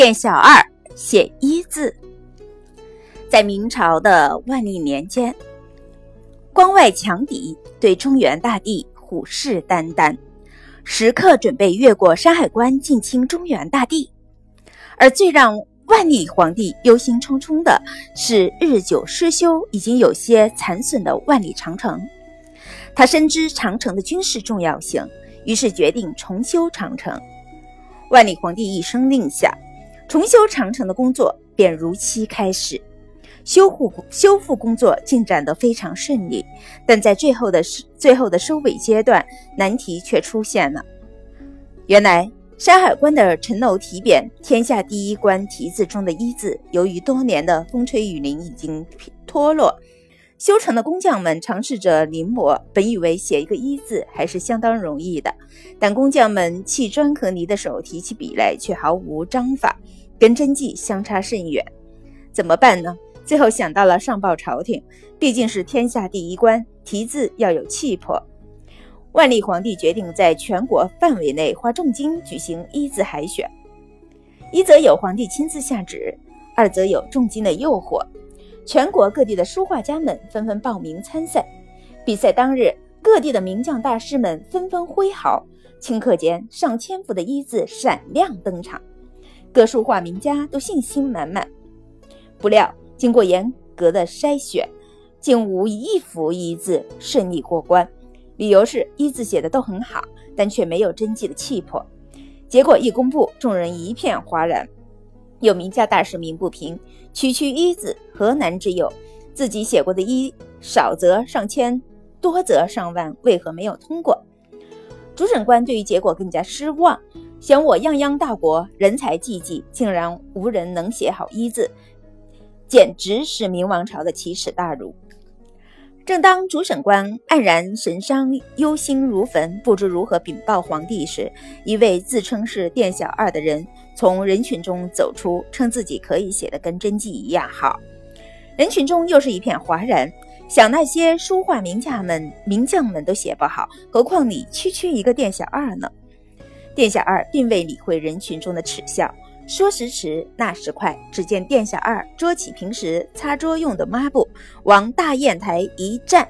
店小二写一字。在明朝的万历年间，关外强敌对中原大地虎视眈眈，时刻准备越过山海关进侵中原大地。而最让万历皇帝忧心忡忡的是日久失修、已经有些残损的万里长城。他深知长城的军事重要性，于是决定重修长城。万历皇帝一声令下。重修长城的工作便如期开始，修护修复工作进展得非常顺利，但在最后的最后的收尾阶段，难题却出现了。原来山海关的城楼题匾“天下第一关”题字中的一字，由于多年的风吹雨淋已经脱落，修城的工匠们尝试着临摹，本以为写一个一字还是相当容易的，但工匠们砌砖和泥的手提起笔来却毫无章法。跟真迹相差甚远，怎么办呢？最后想到了上报朝廷，毕竟是天下第一关，题字要有气魄。万历皇帝决定在全国范围内花重金举行一字海选，一则有皇帝亲自下旨，二则有重金的诱惑。全国各地的书画家们纷纷报名参赛。比赛当日，各地的名将大师们纷纷挥毫，顷刻间上千幅的一字闪亮登场。各书画名家都信心满满，不料经过严格的筛选，竟无一幅一字顺利过关。理由是一字写的都很好，但却没有真迹的气魄。结果一公布，众人一片哗然。有名家大师鸣不平：“区区一字，何难之有？自己写过的一少则上千，多则上万，为何没有通过？”主审官对于结果更加失望。想我泱泱大国，人才济济，竟然无人能写好一字，简直是明王朝的奇耻大辱。正当主审官黯然神伤、忧心如焚，不知如何禀报皇帝时，一位自称是店小二的人从人群中走出，称自己可以写的跟真迹一样好。人群中又是一片哗然，想那些书画名家们、名将们都写不好，何况你区区一个店小二呢？店小二并未理会人群中的耻笑，说时迟，那时快，只见殿下二捉起平时擦桌用的抹布，往大砚台一站，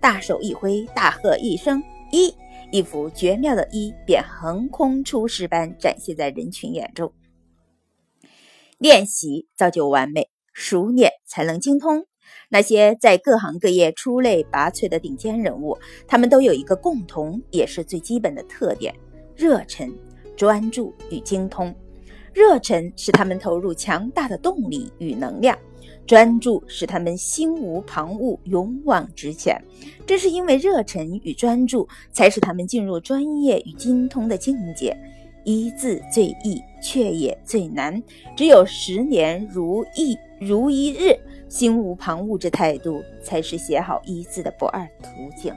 大手一挥，大喝一声“一”，一幅绝妙的“一”便横空出世般展现在人群眼中。练习造就完美，熟练才能精通。那些在各行各业出类拔萃的顶尖人物，他们都有一个共同，也是最基本的特点。热忱、专注与精通。热忱使他们投入强大的动力与能量，专注使他们心无旁骛、勇往直前。正是因为热忱与专注，才使他们进入专业与精通的境界。一字最易，却也最难。只有十年如一如一日，心无旁骛之态度，才是写好一字的不二途径。